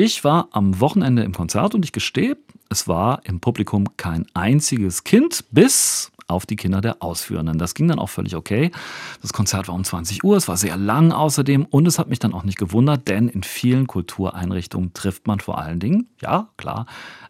Ich war am Wochenende im Konzert und ich gestehe, es war im Publikum kein einziges Kind, bis auf die Kinder der Ausführenden. Das ging dann auch völlig okay. Das Konzert war um 20 Uhr, es war sehr lang außerdem und es hat mich dann auch nicht gewundert, denn in vielen Kultureinrichtungen trifft man vor allen Dingen, ja klar,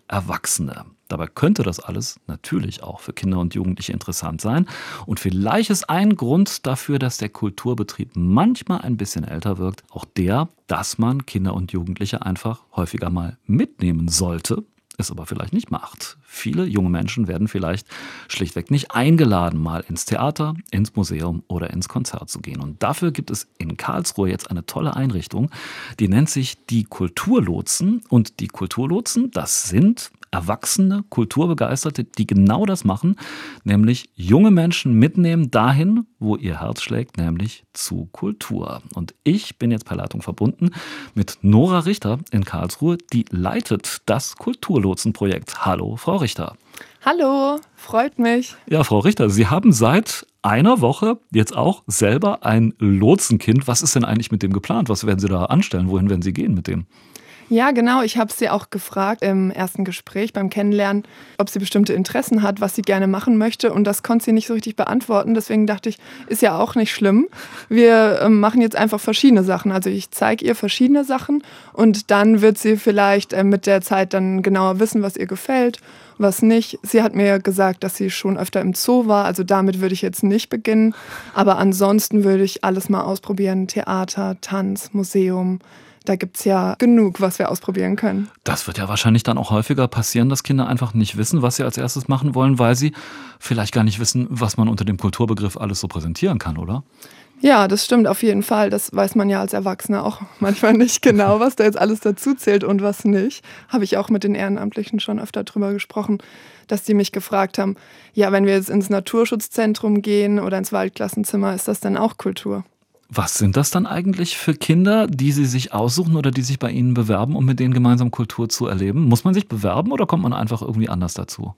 Erwachsene. Dabei könnte das alles natürlich auch für Kinder und Jugendliche interessant sein. Und vielleicht ist ein Grund dafür, dass der Kulturbetrieb manchmal ein bisschen älter wirkt, auch der, dass man Kinder und Jugendliche einfach häufiger mal mitnehmen sollte es aber vielleicht nicht macht. Viele junge Menschen werden vielleicht schlichtweg nicht eingeladen, mal ins Theater, ins Museum oder ins Konzert zu gehen. Und dafür gibt es in Karlsruhe jetzt eine tolle Einrichtung, die nennt sich die Kulturlotsen. Und die Kulturlotsen, das sind erwachsene Kulturbegeisterte, die genau das machen, nämlich junge Menschen mitnehmen dahin, wo ihr Herz schlägt, nämlich zu Kultur. Und ich bin jetzt per Leitung verbunden mit Nora Richter in Karlsruhe, die leitet das Kulturlotsenprojekt. Hallo, Frau Richter. Hallo, freut mich. Ja, Frau Richter, Sie haben seit einer Woche jetzt auch selber ein Lotsenkind. Was ist denn eigentlich mit dem geplant? Was werden Sie da anstellen? Wohin werden Sie gehen mit dem? Ja, genau. Ich habe sie auch gefragt im ersten Gespräch beim Kennenlernen, ob sie bestimmte Interessen hat, was sie gerne machen möchte. Und das konnte sie nicht so richtig beantworten. Deswegen dachte ich, ist ja auch nicht schlimm. Wir ähm, machen jetzt einfach verschiedene Sachen. Also ich zeige ihr verschiedene Sachen und dann wird sie vielleicht äh, mit der Zeit dann genauer wissen, was ihr gefällt, was nicht. Sie hat mir gesagt, dass sie schon öfter im Zoo war. Also damit würde ich jetzt nicht beginnen. Aber ansonsten würde ich alles mal ausprobieren. Theater, Tanz, Museum da gibt es ja genug, was wir ausprobieren können. Das wird ja wahrscheinlich dann auch häufiger passieren, dass Kinder einfach nicht wissen, was sie als erstes machen wollen, weil sie vielleicht gar nicht wissen, was man unter dem Kulturbegriff alles so präsentieren kann, oder? Ja, das stimmt auf jeden Fall. Das weiß man ja als Erwachsener auch manchmal nicht genau, was da jetzt alles dazu zählt und was nicht. Habe ich auch mit den Ehrenamtlichen schon öfter drüber gesprochen, dass die mich gefragt haben, ja, wenn wir jetzt ins Naturschutzzentrum gehen oder ins Waldklassenzimmer, ist das dann auch Kultur? Was sind das dann eigentlich für Kinder, die Sie sich aussuchen oder die sich bei Ihnen bewerben, um mit denen gemeinsam Kultur zu erleben? Muss man sich bewerben oder kommt man einfach irgendwie anders dazu?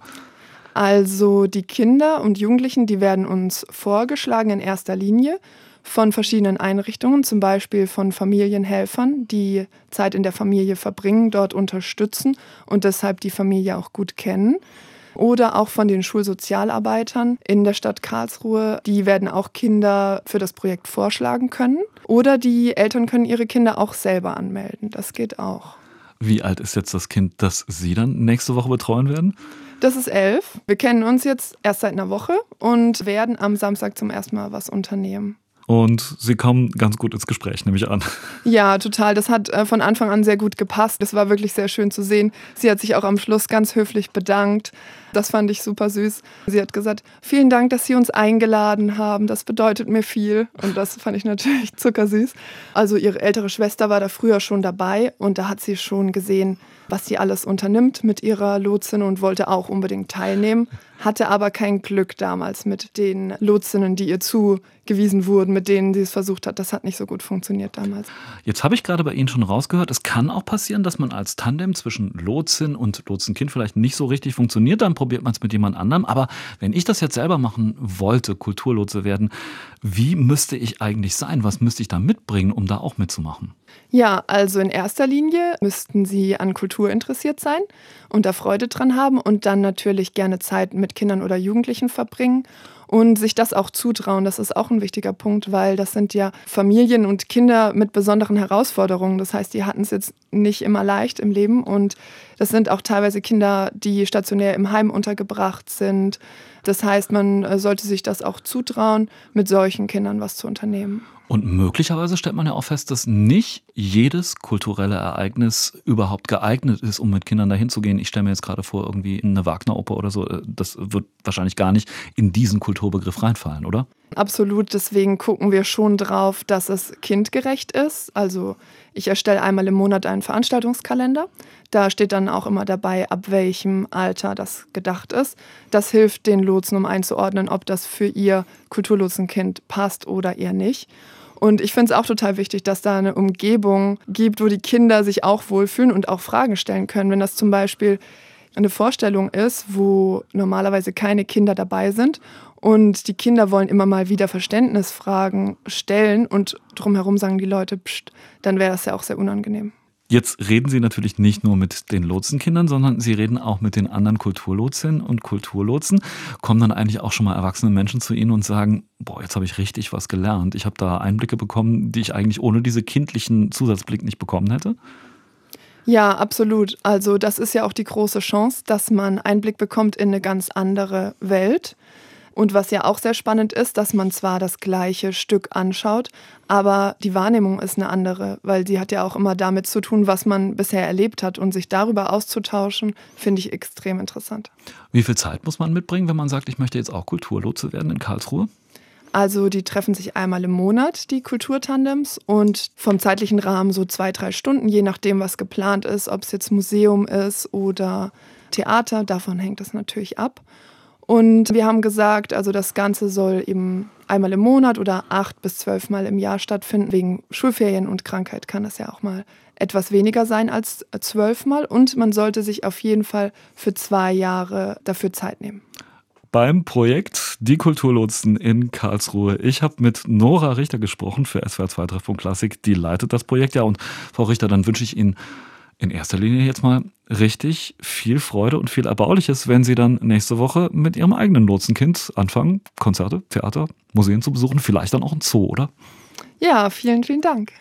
Also die Kinder und Jugendlichen, die werden uns vorgeschlagen in erster Linie von verschiedenen Einrichtungen, zum Beispiel von Familienhelfern, die Zeit in der Familie verbringen, dort unterstützen und deshalb die Familie auch gut kennen oder auch von den Schulsozialarbeitern in der Stadt Karlsruhe. Die werden auch Kinder für das Projekt vorschlagen können. Oder die Eltern können ihre Kinder auch selber anmelden. Das geht auch. Wie alt ist jetzt das Kind, das Sie dann nächste Woche betreuen werden? Das ist elf. Wir kennen uns jetzt erst seit einer Woche und werden am Samstag zum ersten Mal was unternehmen. Und sie kommen ganz gut ins Gespräch, nehme ich an. Ja, total. Das hat äh, von Anfang an sehr gut gepasst. Es war wirklich sehr schön zu sehen. Sie hat sich auch am Schluss ganz höflich bedankt. Das fand ich super süß. Sie hat gesagt, vielen Dank, dass Sie uns eingeladen haben. Das bedeutet mir viel. Und das fand ich natürlich zuckersüß. Also ihre ältere Schwester war da früher schon dabei und da hat sie schon gesehen, was sie alles unternimmt mit ihrer Lotsin und wollte auch unbedingt teilnehmen, hatte aber kein Glück damals mit den Lotsinnen, die ihr zugewiesen wurden, mit denen sie es versucht hat. Das hat nicht so gut funktioniert damals. Jetzt habe ich gerade bei Ihnen schon rausgehört, es kann auch passieren, dass man als Tandem zwischen Lotsin und Lotsenkind vielleicht nicht so richtig funktioniert. Dann probiert man es mit jemand anderem. Aber wenn ich das jetzt selber machen wollte, Kulturlotse werden, wie müsste ich eigentlich sein? Was müsste ich da mitbringen, um da auch mitzumachen? Ja, also in erster Linie müssten Sie an Kultur interessiert sein und da Freude dran haben und dann natürlich gerne Zeit mit Kindern oder Jugendlichen verbringen und sich das auch zutrauen. Das ist auch ein wichtiger Punkt, weil das sind ja Familien und Kinder mit besonderen Herausforderungen. Das heißt, die hatten es jetzt nicht immer leicht im Leben und das sind auch teilweise Kinder, die stationär im Heim untergebracht sind. Das heißt, man äh, sollte sich das auch zutrauen, mit solchen Kindern was zu unternehmen. Und möglicherweise stellt man ja auch fest, dass nicht jedes kulturelle Ereignis überhaupt geeignet ist, um mit Kindern dahin zu gehen. Ich stelle mir jetzt gerade vor, irgendwie eine Wagner-Oper oder so, äh, das wird wahrscheinlich gar nicht in diesen Kulturbegriff reinfallen, oder? Absolut, deswegen gucken wir schon drauf, dass es kindgerecht ist. Also ich erstelle einmal im Monat einen Veranstaltungskalender. Da steht dann auch immer dabei, ab welchem Alter das gedacht ist. Das hilft den Lotsen, um einzuordnen, ob das für ihr Kulturlotsenkind passt oder eher nicht. Und ich finde es auch total wichtig, dass da eine Umgebung gibt, wo die Kinder sich auch wohlfühlen und auch Fragen stellen können. Wenn das zum Beispiel eine Vorstellung ist, wo normalerweise keine Kinder dabei sind und die Kinder wollen immer mal wieder Verständnisfragen stellen und drumherum sagen die Leute, pst, dann wäre das ja auch sehr unangenehm. Jetzt reden Sie natürlich nicht nur mit den Lotsenkindern, sondern Sie reden auch mit den anderen Kulturlotsinnen und Kulturlotsen. Kommen dann eigentlich auch schon mal erwachsene Menschen zu Ihnen und sagen, boah, jetzt habe ich richtig was gelernt. Ich habe da Einblicke bekommen, die ich eigentlich ohne diese kindlichen Zusatzblick nicht bekommen hätte? Ja, absolut. Also das ist ja auch die große Chance, dass man Einblick bekommt in eine ganz andere Welt. Und was ja auch sehr spannend ist, dass man zwar das gleiche Stück anschaut, aber die Wahrnehmung ist eine andere, weil sie hat ja auch immer damit zu tun, was man bisher erlebt hat. Und sich darüber auszutauschen, finde ich extrem interessant. Wie viel Zeit muss man mitbringen, wenn man sagt, ich möchte jetzt auch Kulturlotse werden in Karlsruhe? Also die treffen sich einmal im Monat, die Kulturtandems, und vom zeitlichen Rahmen so zwei, drei Stunden, je nachdem, was geplant ist, ob es jetzt Museum ist oder Theater, davon hängt es natürlich ab. Und wir haben gesagt, also das Ganze soll eben einmal im Monat oder acht bis zwölf Mal im Jahr stattfinden. Wegen Schulferien und Krankheit kann das ja auch mal etwas weniger sein als zwölfmal. Und man sollte sich auf jeden Fall für zwei Jahre dafür Zeit nehmen beim Projekt Die Kulturlotsen in Karlsruhe. Ich habe mit Nora Richter gesprochen für SWR 2 Treffpunkt Klassik. Die leitet das Projekt ja. Und Frau Richter, dann wünsche ich Ihnen in erster Linie jetzt mal richtig viel Freude und viel Erbauliches, wenn Sie dann nächste Woche mit Ihrem eigenen Lotsenkind anfangen, Konzerte, Theater, Museen zu besuchen, vielleicht dann auch ein Zoo, oder? Ja, vielen, vielen Dank.